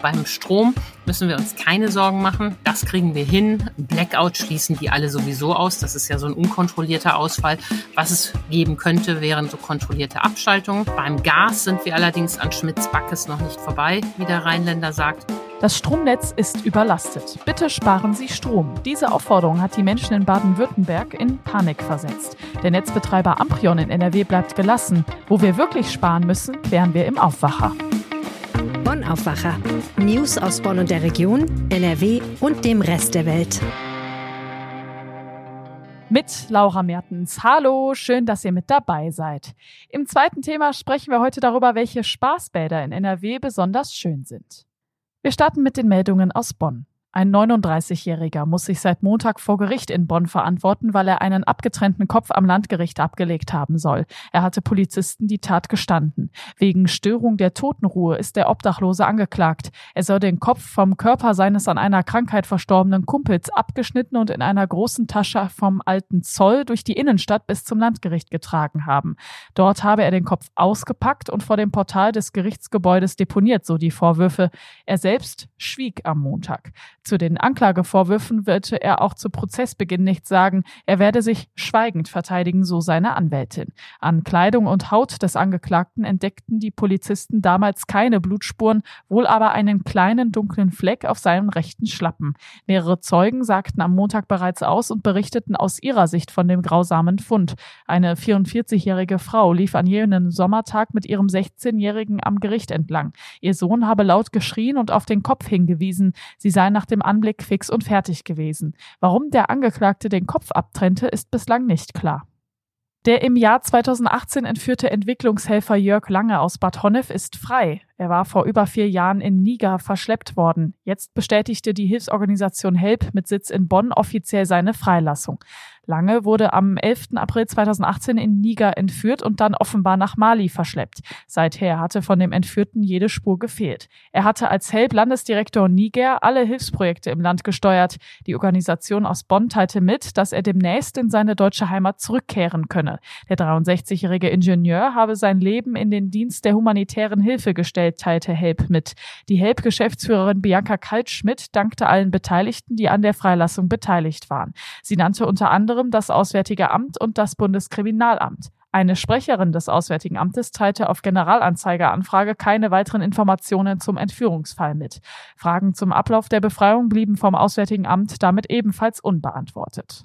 beim Strom müssen wir uns keine Sorgen machen. Das kriegen wir hin. Blackout schließen die alle sowieso aus. Das ist ja so ein unkontrollierter Ausfall. Was es geben könnte, wären so kontrollierte Abschaltungen. Beim Gas sind wir allerdings an Schmitz-Backes noch nicht vorbei, wie der Rheinländer sagt. Das Stromnetz ist überlastet. Bitte sparen Sie Strom. Diese Aufforderung hat die Menschen in Baden-Württemberg in Panik versetzt. Der Netzbetreiber Amprion in NRW bleibt gelassen. Wo wir wirklich sparen müssen, klären wir im Aufwacher. Aufwacher. News aus Bonn und der Region, NRW und dem Rest der Welt. Mit Laura Mertens. Hallo, schön, dass ihr mit dabei seid. Im zweiten Thema sprechen wir heute darüber, welche Spaßbäder in NRW besonders schön sind. Wir starten mit den Meldungen aus Bonn. Ein 39-Jähriger muss sich seit Montag vor Gericht in Bonn verantworten, weil er einen abgetrennten Kopf am Landgericht abgelegt haben soll. Er hatte Polizisten die Tat gestanden. Wegen Störung der Totenruhe ist der Obdachlose angeklagt. Er soll den Kopf vom Körper seines an einer Krankheit verstorbenen Kumpels abgeschnitten und in einer großen Tasche vom alten Zoll durch die Innenstadt bis zum Landgericht getragen haben. Dort habe er den Kopf ausgepackt und vor dem Portal des Gerichtsgebäudes deponiert, so die Vorwürfe. Er selbst schwieg am Montag. Zu den Anklagevorwürfen würde er auch zu Prozessbeginn nichts sagen. Er werde sich schweigend verteidigen, so seine Anwältin. An Kleidung und Haut des Angeklagten entdeckten die Polizisten damals keine Blutspuren, wohl aber einen kleinen dunklen Fleck auf seinem rechten Schlappen. Mehrere Zeugen sagten am Montag bereits aus und berichteten aus ihrer Sicht von dem grausamen Fund. Eine 44-jährige Frau lief an jenem Sommertag mit ihrem 16-jährigen am Gericht entlang. Ihr Sohn habe laut geschrien und auf den Kopf hingewiesen. Sie sei nach dem Anblick fix und fertig gewesen. Warum der Angeklagte den Kopf abtrennte, ist bislang nicht klar. Der im Jahr 2018 entführte Entwicklungshelfer Jörg Lange aus Bad Honnef ist frei. Er war vor über vier Jahren in Niger verschleppt worden. Jetzt bestätigte die Hilfsorganisation HELP mit Sitz in Bonn offiziell seine Freilassung. Lange wurde am 11. April 2018 in Niger entführt und dann offenbar nach Mali verschleppt. Seither hatte von dem Entführten jede Spur gefehlt. Er hatte als HELP Landesdirektor Niger alle Hilfsprojekte im Land gesteuert. Die Organisation aus Bonn teilte mit, dass er demnächst in seine deutsche Heimat zurückkehren könne. Der 63-jährige Ingenieur habe sein Leben in den Dienst der humanitären Hilfe gestellt Umfeld teilte Help mit. Die Help-Geschäftsführerin Bianca Kaltschmidt dankte allen Beteiligten, die an der Freilassung beteiligt waren. Sie nannte unter anderem das Auswärtige Amt und das Bundeskriminalamt. Eine Sprecherin des Auswärtigen Amtes teilte auf Generalanzeigeranfrage keine weiteren Informationen zum Entführungsfall mit. Fragen zum Ablauf der Befreiung blieben vom Auswärtigen Amt damit ebenfalls unbeantwortet.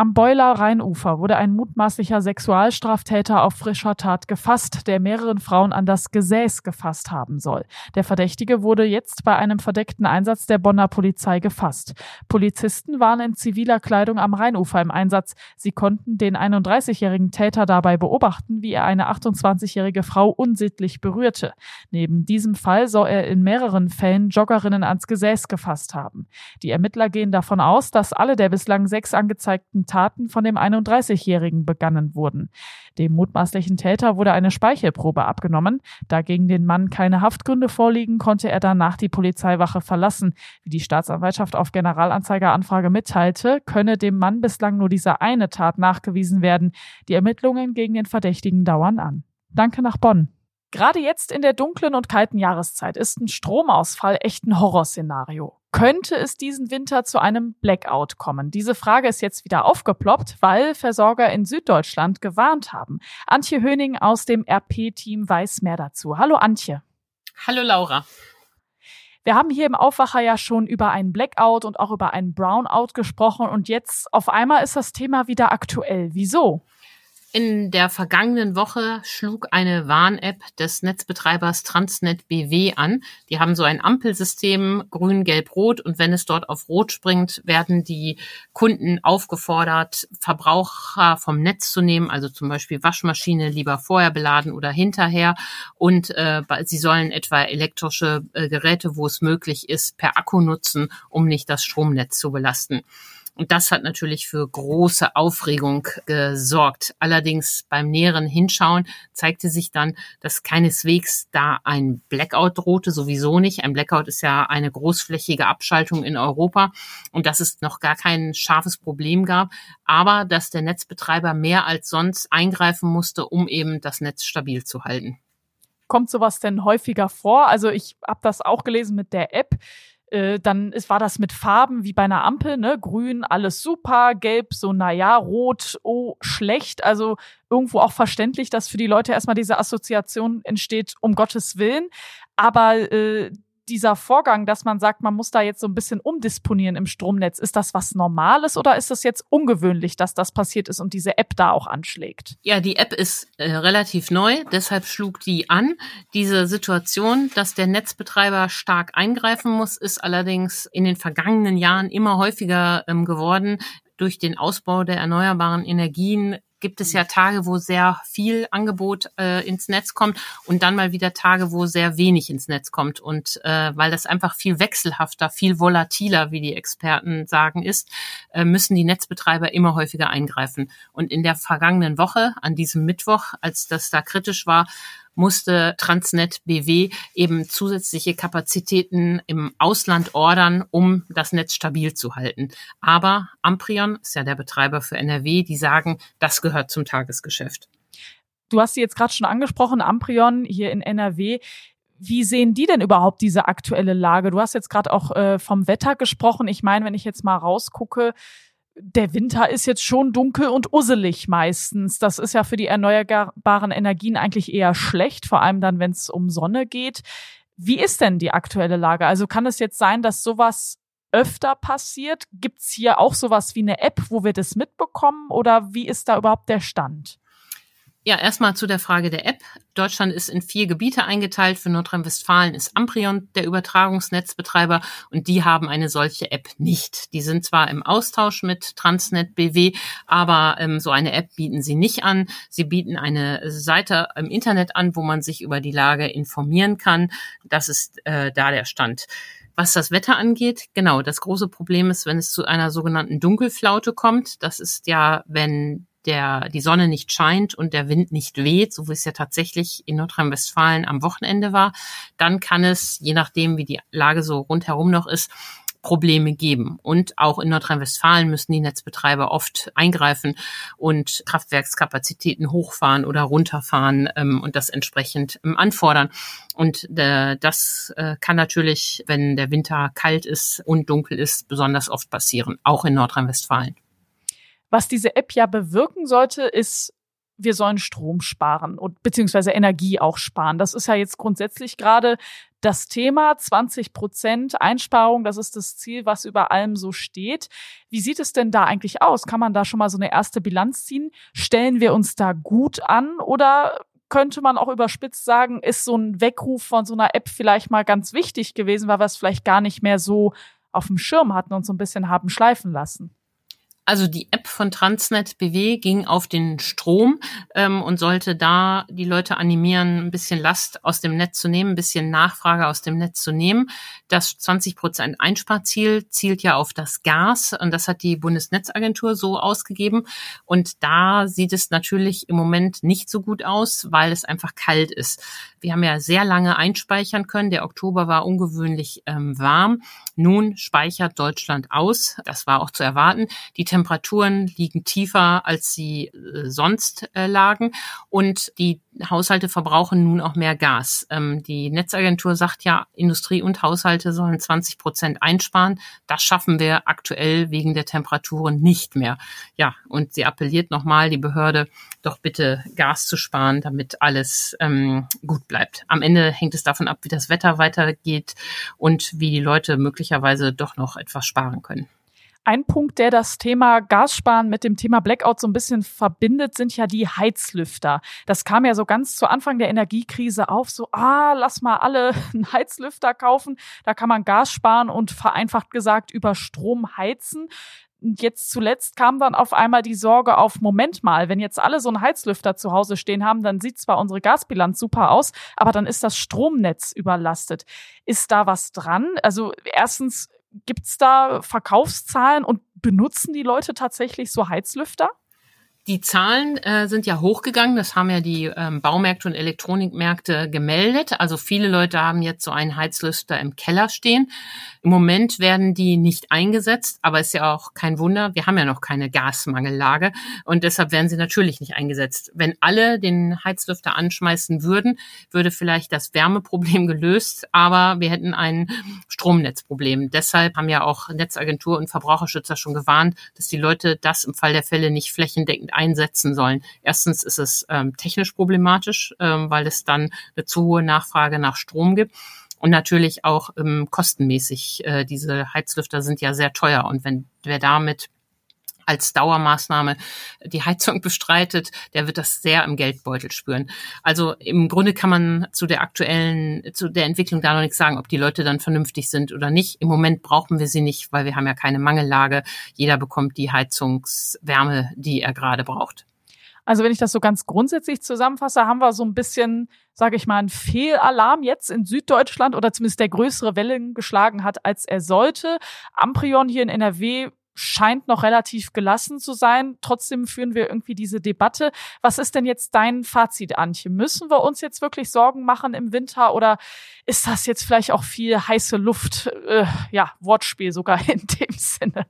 Am Beuler Rheinufer wurde ein mutmaßlicher Sexualstraftäter auf frischer Tat gefasst, der mehreren Frauen an das Gesäß gefasst haben soll. Der Verdächtige wurde jetzt bei einem verdeckten Einsatz der Bonner Polizei gefasst. Polizisten waren in ziviler Kleidung am Rheinufer im Einsatz. Sie konnten den 31-jährigen Täter dabei beobachten, wie er eine 28-jährige Frau unsittlich berührte. Neben diesem Fall soll er in mehreren Fällen Joggerinnen ans Gesäß gefasst haben. Die Ermittler gehen davon aus, dass alle der bislang sechs angezeigten Taten von dem 31-Jährigen begangen wurden. Dem mutmaßlichen Täter wurde eine Speichelprobe abgenommen. Da gegen den Mann keine Haftgründe vorliegen, konnte er danach die Polizeiwache verlassen. Wie die Staatsanwaltschaft auf Generalanzeigeranfrage mitteilte, könne dem Mann bislang nur diese eine Tat nachgewiesen werden. Die Ermittlungen gegen den Verdächtigen dauern an. Danke nach Bonn. Gerade jetzt in der dunklen und kalten Jahreszeit ist ein Stromausfall echt ein Horrorszenario. Könnte es diesen Winter zu einem Blackout kommen? Diese Frage ist jetzt wieder aufgeploppt, weil Versorger in Süddeutschland gewarnt haben. Antje Höning aus dem RP-Team weiß mehr dazu. Hallo Antje. Hallo Laura. Wir haben hier im Aufwacher ja schon über einen Blackout und auch über einen Brownout gesprochen und jetzt auf einmal ist das Thema wieder aktuell. Wieso? In der vergangenen Woche schlug eine Warn-App des Netzbetreibers Transnet BW an. Die haben so ein Ampelsystem, grün, gelb, rot. Und wenn es dort auf rot springt, werden die Kunden aufgefordert, Verbraucher vom Netz zu nehmen, also zum Beispiel Waschmaschine lieber vorher beladen oder hinterher. Und äh, sie sollen etwa elektrische äh, Geräte, wo es möglich ist, per Akku nutzen, um nicht das Stromnetz zu belasten. Und das hat natürlich für große Aufregung gesorgt. Allerdings beim näheren Hinschauen zeigte sich dann, dass keineswegs da ein Blackout drohte, sowieso nicht. Ein Blackout ist ja eine großflächige Abschaltung in Europa und dass es noch gar kein scharfes Problem gab, aber dass der Netzbetreiber mehr als sonst eingreifen musste, um eben das Netz stabil zu halten. Kommt sowas denn häufiger vor? Also ich habe das auch gelesen mit der App. Äh, dann ist, war das mit Farben wie bei einer Ampel, ne? Grün, alles super, gelb, so, naja, rot, oh, schlecht. Also irgendwo auch verständlich, dass für die Leute erstmal diese Assoziation entsteht, um Gottes Willen. Aber äh, dieser Vorgang, dass man sagt, man muss da jetzt so ein bisschen umdisponieren im Stromnetz, ist das was Normales oder ist das jetzt ungewöhnlich, dass das passiert ist und diese App da auch anschlägt? Ja, die App ist äh, relativ neu, deshalb schlug die an. Diese Situation, dass der Netzbetreiber stark eingreifen muss, ist allerdings in den vergangenen Jahren immer häufiger ähm, geworden durch den Ausbau der erneuerbaren Energien gibt es ja Tage, wo sehr viel Angebot äh, ins Netz kommt und dann mal wieder Tage, wo sehr wenig ins Netz kommt. Und äh, weil das einfach viel wechselhafter, viel volatiler, wie die Experten sagen, ist, äh, müssen die Netzbetreiber immer häufiger eingreifen. Und in der vergangenen Woche, an diesem Mittwoch, als das da kritisch war, musste Transnet BW eben zusätzliche Kapazitäten im Ausland ordern, um das Netz stabil zu halten. Aber Amprion ist ja der Betreiber für NRW, die sagen, das gehört zum Tagesgeschäft. Du hast sie jetzt gerade schon angesprochen, Amprion hier in NRW. Wie sehen die denn überhaupt diese aktuelle Lage? Du hast jetzt gerade auch äh, vom Wetter gesprochen. Ich meine, wenn ich jetzt mal rausgucke, der Winter ist jetzt schon dunkel und usselig meistens. Das ist ja für die erneuerbaren Energien eigentlich eher schlecht, vor allem dann, wenn es um Sonne geht. Wie ist denn die aktuelle Lage? Also kann es jetzt sein, dass sowas öfter passiert? Gibt es hier auch sowas wie eine App, wo wir das mitbekommen? Oder wie ist da überhaupt der Stand? Ja, erstmal zu der Frage der App. Deutschland ist in vier Gebiete eingeteilt. Für Nordrhein-Westfalen ist Amprion der Übertragungsnetzbetreiber und die haben eine solche App nicht. Die sind zwar im Austausch mit Transnet BW, aber ähm, so eine App bieten sie nicht an. Sie bieten eine Seite im Internet an, wo man sich über die Lage informieren kann. Das ist äh, da der Stand. Was das Wetter angeht, genau, das große Problem ist, wenn es zu einer sogenannten Dunkelflaute kommt. Das ist ja, wenn der, die Sonne nicht scheint und der Wind nicht weht, so wie es ja tatsächlich in Nordrhein-Westfalen am Wochenende war, dann kann es, je nachdem, wie die Lage so rundherum noch ist, Probleme geben. Und auch in Nordrhein-Westfalen müssen die Netzbetreiber oft eingreifen und Kraftwerkskapazitäten hochfahren oder runterfahren ähm, und das entsprechend ähm, anfordern. Und äh, das äh, kann natürlich, wenn der Winter kalt ist und dunkel ist, besonders oft passieren, auch in Nordrhein-Westfalen. Was diese App ja bewirken sollte, ist, wir sollen Strom sparen und beziehungsweise Energie auch sparen. Das ist ja jetzt grundsätzlich gerade das Thema 20 Prozent Einsparung. Das ist das Ziel, was über allem so steht. Wie sieht es denn da eigentlich aus? Kann man da schon mal so eine erste Bilanz ziehen? Stellen wir uns da gut an oder könnte man auch überspitzt sagen, ist so ein Weckruf von so einer App vielleicht mal ganz wichtig gewesen, weil wir es vielleicht gar nicht mehr so auf dem Schirm hatten und so ein bisschen haben schleifen lassen? Also die App von Transnet BW ging auf den Strom ähm, und sollte da die Leute animieren, ein bisschen Last aus dem Netz zu nehmen, ein bisschen Nachfrage aus dem Netz zu nehmen. Das 20 Prozent Einsparziel zielt ja auf das Gas und das hat die Bundesnetzagentur so ausgegeben. Und da sieht es natürlich im Moment nicht so gut aus, weil es einfach kalt ist. Wir haben ja sehr lange einspeichern können. Der Oktober war ungewöhnlich ähm, warm. Nun speichert Deutschland aus. Das war auch zu erwarten. Die Temperaturen liegen tiefer, als sie äh, sonst äh, lagen und die Haushalte verbrauchen nun auch mehr Gas. Ähm, die Netzagentur sagt ja, Industrie und Haushalte sollen 20 Prozent einsparen. Das schaffen wir aktuell wegen der Temperaturen nicht mehr. Ja, und sie appelliert nochmal die Behörde, doch bitte Gas zu sparen, damit alles ähm, gut bleibt. Am Ende hängt es davon ab, wie das Wetter weitergeht und wie die Leute möglicherweise doch noch etwas sparen können. Ein Punkt, der das Thema Gassparen mit dem Thema Blackout so ein bisschen verbindet, sind ja die Heizlüfter. Das kam ja so ganz zu Anfang der Energiekrise auf, so, ah, lass mal alle einen Heizlüfter kaufen. Da kann man Gas sparen und vereinfacht gesagt über Strom heizen. Und jetzt zuletzt kam dann auf einmal die Sorge auf, Moment mal, wenn jetzt alle so einen Heizlüfter zu Hause stehen haben, dann sieht zwar unsere Gasbilanz super aus, aber dann ist das Stromnetz überlastet. Ist da was dran? Also erstens, Gibt es da Verkaufszahlen und benutzen die Leute tatsächlich so Heizlüfter? Die Zahlen äh, sind ja hochgegangen. Das haben ja die ähm, Baumärkte und Elektronikmärkte gemeldet. Also viele Leute haben jetzt so einen Heizlüfter im Keller stehen. Im Moment werden die nicht eingesetzt, aber ist ja auch kein Wunder. Wir haben ja noch keine Gasmangellage und deshalb werden sie natürlich nicht eingesetzt. Wenn alle den Heizlüfter anschmeißen würden, würde vielleicht das Wärmeproblem gelöst, aber wir hätten ein Stromnetzproblem. Deshalb haben ja auch Netzagentur und Verbraucherschützer schon gewarnt, dass die Leute das im Fall der Fälle nicht flächendeckend einsetzen sollen. Erstens ist es ähm, technisch problematisch, ähm, weil es dann eine zu hohe Nachfrage nach Strom gibt. Und natürlich auch ähm, kostenmäßig. Äh, diese Heizlüfter sind ja sehr teuer. Und wenn wer damit als Dauermaßnahme die Heizung bestreitet, der wird das sehr im Geldbeutel spüren. Also im Grunde kann man zu der aktuellen, zu der Entwicklung da noch nichts sagen, ob die Leute dann vernünftig sind oder nicht. Im Moment brauchen wir sie nicht, weil wir haben ja keine Mangellage. Jeder bekommt die Heizungswärme, die er gerade braucht. Also wenn ich das so ganz grundsätzlich zusammenfasse, haben wir so ein bisschen, sage ich mal, einen Fehlalarm jetzt in Süddeutschland oder zumindest der größere Wellen geschlagen hat, als er sollte. Amprion hier in NRW scheint noch relativ gelassen zu sein. Trotzdem führen wir irgendwie diese Debatte. Was ist denn jetzt dein Fazit, Antje? Müssen wir uns jetzt wirklich Sorgen machen im Winter oder ist das jetzt vielleicht auch viel heiße Luft? Äh, ja, Wortspiel sogar in dem Sinne.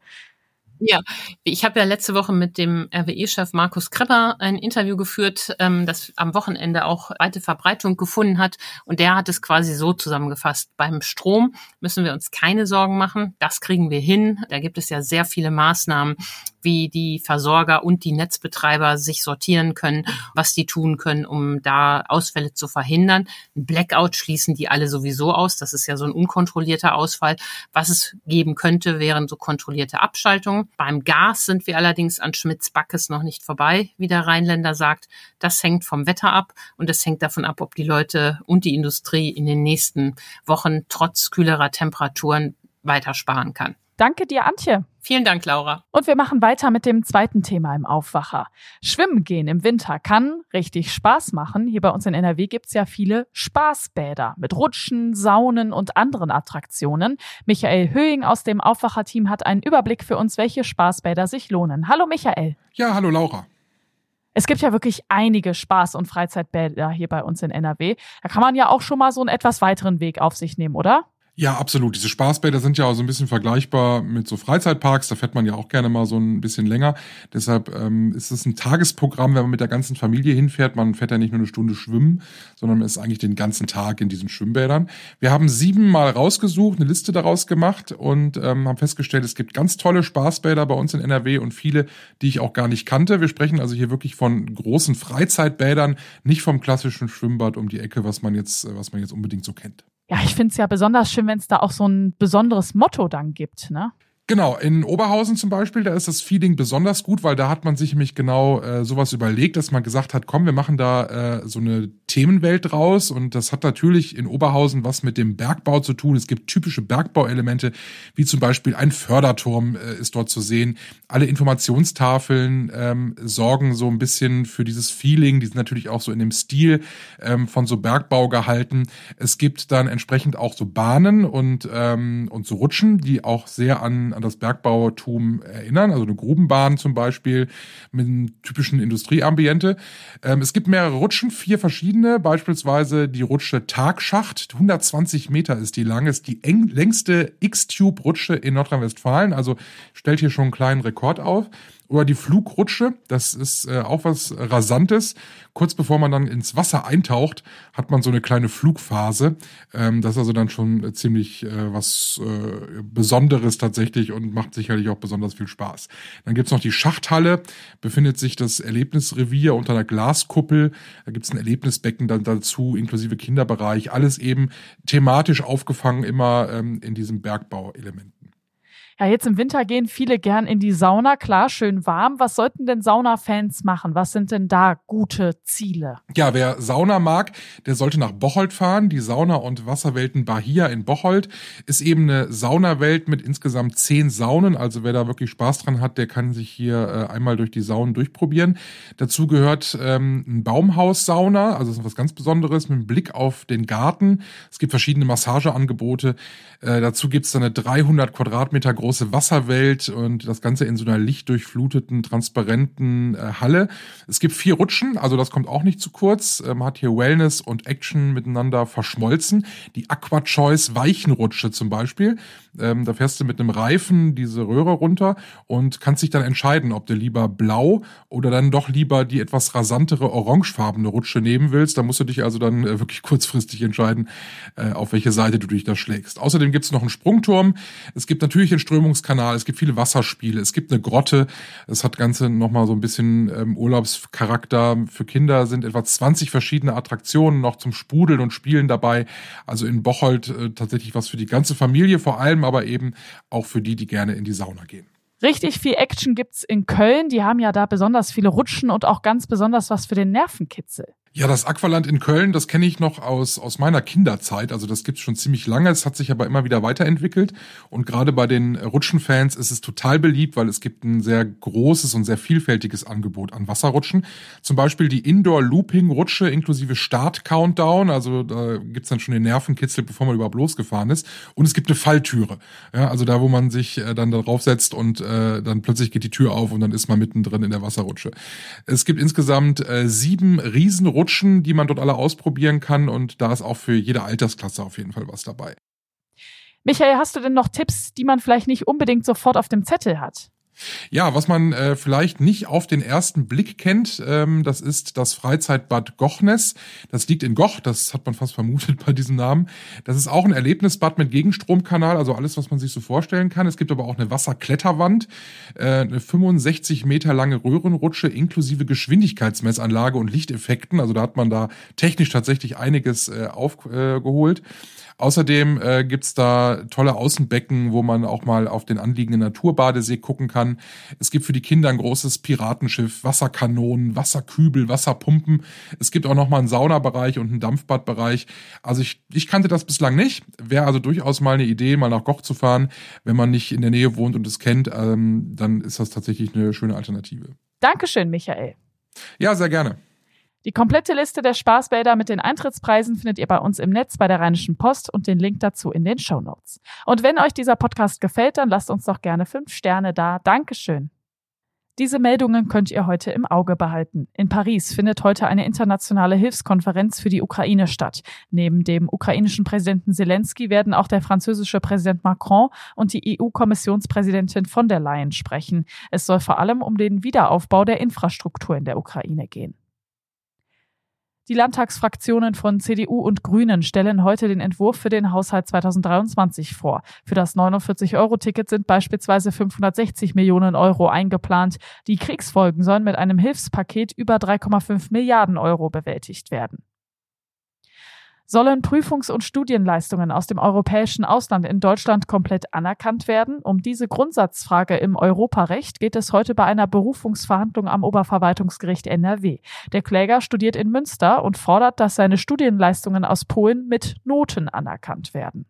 Ja, ich habe ja letzte Woche mit dem RWE-Chef Markus Krepper ein Interview geführt, ähm, das am Wochenende auch weite Verbreitung gefunden hat. Und der hat es quasi so zusammengefasst. Beim Strom müssen wir uns keine Sorgen machen. Das kriegen wir hin. Da gibt es ja sehr viele Maßnahmen, wie die Versorger und die Netzbetreiber sich sortieren können, was die tun können, um da Ausfälle zu verhindern. Ein Blackout schließen die alle sowieso aus. Das ist ja so ein unkontrollierter Ausfall. Was es geben könnte, wären so kontrollierte Abschaltungen. Beim Gas sind wir allerdings an Schmitz-Backes noch nicht vorbei, wie der Rheinländer sagt. Das hängt vom Wetter ab und es hängt davon ab, ob die Leute und die Industrie in den nächsten Wochen trotz kühlerer Temperaturen weiter sparen kann. Danke dir, Antje. Vielen Dank, Laura. Und wir machen weiter mit dem zweiten Thema im Aufwacher. Schwimmen gehen im Winter kann richtig Spaß machen. Hier bei uns in NRW gibt's ja viele Spaßbäder mit Rutschen, Saunen und anderen Attraktionen. Michael Höhing aus dem Aufwacher-Team hat einen Überblick für uns, welche Spaßbäder sich lohnen. Hallo Michael. Ja, hallo Laura. Es gibt ja wirklich einige Spaß- und Freizeitbäder hier bei uns in NRW. Da kann man ja auch schon mal so einen etwas weiteren Weg auf sich nehmen, oder? Ja, absolut. Diese Spaßbäder sind ja auch so ein bisschen vergleichbar mit so Freizeitparks. Da fährt man ja auch gerne mal so ein bisschen länger. Deshalb ähm, ist es ein Tagesprogramm, wenn man mit der ganzen Familie hinfährt. Man fährt ja nicht nur eine Stunde schwimmen, sondern man ist eigentlich den ganzen Tag in diesen Schwimmbädern. Wir haben sieben Mal rausgesucht, eine Liste daraus gemacht und ähm, haben festgestellt, es gibt ganz tolle Spaßbäder bei uns in NRW und viele, die ich auch gar nicht kannte. Wir sprechen also hier wirklich von großen Freizeitbädern, nicht vom klassischen Schwimmbad um die Ecke, was man jetzt, was man jetzt unbedingt so kennt ja, ich finde es ja besonders schön, wenn es da auch so ein besonderes Motto dann gibt, ne? Genau, in Oberhausen zum Beispiel, da ist das Feeling besonders gut, weil da hat man sich nämlich genau äh, sowas überlegt, dass man gesagt hat, komm, wir machen da äh, so eine Themenwelt draus und das hat natürlich in Oberhausen was mit dem Bergbau zu tun. Es gibt typische Bergbauelemente, wie zum Beispiel ein Förderturm äh, ist dort zu sehen. Alle Informationstafeln ähm, sorgen so ein bisschen für dieses Feeling, die sind natürlich auch so in dem Stil ähm, von so Bergbau gehalten. Es gibt dann entsprechend auch so Bahnen und, ähm, und so Rutschen, die auch sehr an an das Bergbautum erinnern, also eine Grubenbahn zum Beispiel mit einem typischen Industrieambiente. Ähm, es gibt mehrere Rutschen, vier verschiedene, beispielsweise die Rutsche Tagschacht, 120 Meter ist die lang, ist die eng, längste X-Tube-Rutsche in Nordrhein-Westfalen, also stellt hier schon einen kleinen Rekord auf. Oder die Flugrutsche, das ist äh, auch was Rasantes. Kurz bevor man dann ins Wasser eintaucht, hat man so eine kleine Flugphase. Ähm, das ist also dann schon ziemlich äh, was äh, Besonderes tatsächlich und macht sicherlich auch besonders viel Spaß. Dann gibt's noch die Schachthalle, befindet sich das Erlebnisrevier unter einer Glaskuppel. Da gibt's ein Erlebnisbecken dann dazu, inklusive Kinderbereich. Alles eben thematisch aufgefangen, immer ähm, in diesem Bergbauelement. Ja, jetzt im Winter gehen viele gern in die Sauna, klar, schön warm. Was sollten denn Saunafans machen? Was sind denn da gute Ziele? Ja, wer Sauna mag, der sollte nach Bocholt fahren. Die Sauna- und Wasserwelten Bahia in Bocholt ist eben eine Saunawelt mit insgesamt zehn Saunen. Also wer da wirklich Spaß dran hat, der kann sich hier äh, einmal durch die Saunen durchprobieren. Dazu gehört ähm, ein Baumhaussauna, also das ist was ganz Besonderes mit Blick auf den Garten. Es gibt verschiedene Massageangebote. Äh, dazu gibt's dann eine 300 Quadratmeter große große Wasserwelt und das Ganze in so einer lichtdurchfluteten, transparenten äh, Halle. Es gibt vier Rutschen, also das kommt auch nicht zu kurz. Äh, man hat hier Wellness und Action miteinander verschmolzen. Die Aqua Choice Weichenrutsche zum Beispiel. Ähm, da fährst du mit einem Reifen diese Röhre runter und kannst dich dann entscheiden, ob du lieber blau oder dann doch lieber die etwas rasantere orangefarbene Rutsche nehmen willst. Da musst du dich also dann äh, wirklich kurzfristig entscheiden, äh, auf welche Seite du dich da schlägst. Außerdem gibt es noch einen Sprungturm. Es gibt natürlich einen Strömungskanal. Es gibt viele Wasserspiele. Es gibt eine Grotte. Es hat Ganze nochmal so ein bisschen ähm, Urlaubscharakter. Für Kinder sind etwa 20 verschiedene Attraktionen noch zum Sprudeln und Spielen dabei. Also in Bocholt äh, tatsächlich was für die ganze Familie, vor allem aber eben auch für die, die gerne in die Sauna gehen. Richtig viel Action gibt's in Köln. Die haben ja da besonders viele Rutschen und auch ganz besonders was für den Nervenkitzel. Ja, das Aqualand in Köln, das kenne ich noch aus, aus meiner Kinderzeit. Also das gibt's schon ziemlich lange. Es hat sich aber immer wieder weiterentwickelt. Und gerade bei den Rutschenfans ist es total beliebt, weil es gibt ein sehr großes und sehr vielfältiges Angebot an Wasserrutschen. Zum Beispiel die Indoor-Looping-Rutsche inklusive Start-Countdown. Also da gibt's dann schon den Nervenkitzel, bevor man überhaupt losgefahren ist. Und es gibt eine Falltüre. Ja, also da, wo man sich äh, dann da draufsetzt und äh, dann plötzlich geht die Tür auf und dann ist man mittendrin in der Wasserrutsche. Es gibt insgesamt äh, sieben Riesenrutschen Rutschen, die man dort alle ausprobieren kann. Und da ist auch für jede Altersklasse auf jeden Fall was dabei. Michael, hast du denn noch Tipps, die man vielleicht nicht unbedingt sofort auf dem Zettel hat? Ja, was man äh, vielleicht nicht auf den ersten Blick kennt, ähm, das ist das Freizeitbad Gochnes. Das liegt in Goch, das hat man fast vermutet bei diesem Namen. Das ist auch ein Erlebnisbad mit Gegenstromkanal, also alles, was man sich so vorstellen kann. Es gibt aber auch eine Wasserkletterwand, äh, eine 65 Meter lange Röhrenrutsche inklusive Geschwindigkeitsmessanlage und Lichteffekten. Also da hat man da technisch tatsächlich einiges äh, aufgeholt. Äh, Außerdem äh, gibt's da tolle Außenbecken, wo man auch mal auf den anliegenden Naturbadesee gucken kann. Es gibt für die Kinder ein großes Piratenschiff, Wasserkanonen, Wasserkübel, Wasserpumpen. Es gibt auch noch mal einen Saunabereich und einen Dampfbadbereich. Also ich, ich kannte das bislang nicht. Wäre also durchaus mal eine Idee, mal nach Goch zu fahren. Wenn man nicht in der Nähe wohnt und es kennt, ähm, dann ist das tatsächlich eine schöne Alternative. Dankeschön, Michael. Ja, sehr gerne. Die komplette Liste der Spaßbäder mit den Eintrittspreisen findet ihr bei uns im Netz bei der Rheinischen Post und den Link dazu in den Show Notes. Und wenn euch dieser Podcast gefällt, dann lasst uns doch gerne fünf Sterne da. Dankeschön. Diese Meldungen könnt ihr heute im Auge behalten. In Paris findet heute eine internationale Hilfskonferenz für die Ukraine statt. Neben dem ukrainischen Präsidenten Zelensky werden auch der französische Präsident Macron und die EU-Kommissionspräsidentin von der Leyen sprechen. Es soll vor allem um den Wiederaufbau der Infrastruktur in der Ukraine gehen. Die Landtagsfraktionen von CDU und Grünen stellen heute den Entwurf für den Haushalt 2023 vor. Für das 49-Euro-Ticket sind beispielsweise 560 Millionen Euro eingeplant. Die Kriegsfolgen sollen mit einem Hilfspaket über 3,5 Milliarden Euro bewältigt werden. Sollen Prüfungs- und Studienleistungen aus dem europäischen Ausland in Deutschland komplett anerkannt werden? Um diese Grundsatzfrage im Europarecht geht es heute bei einer Berufungsverhandlung am Oberverwaltungsgericht NRW. Der Kläger studiert in Münster und fordert, dass seine Studienleistungen aus Polen mit Noten anerkannt werden.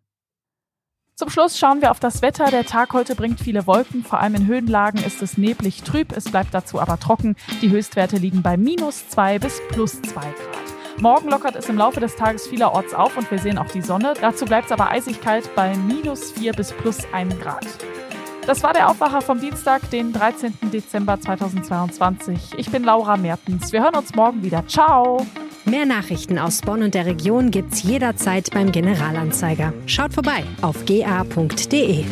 Zum Schluss schauen wir auf das Wetter. Der Tag heute bringt viele Wolken. Vor allem in Höhenlagen ist es neblig trüb. Es bleibt dazu aber trocken. Die Höchstwerte liegen bei minus zwei bis plus zwei Grad. Morgen lockert es im Laufe des Tages vielerorts auf und wir sehen auch die Sonne. Dazu bleibt es aber eisig kalt bei minus 4 bis plus 1 Grad. Das war der Aufwacher vom Dienstag, den 13. Dezember 2022. Ich bin Laura Mertens. Wir hören uns morgen wieder. Ciao! Mehr Nachrichten aus Bonn und der Region gibt's jederzeit beim Generalanzeiger. Schaut vorbei auf ga.de.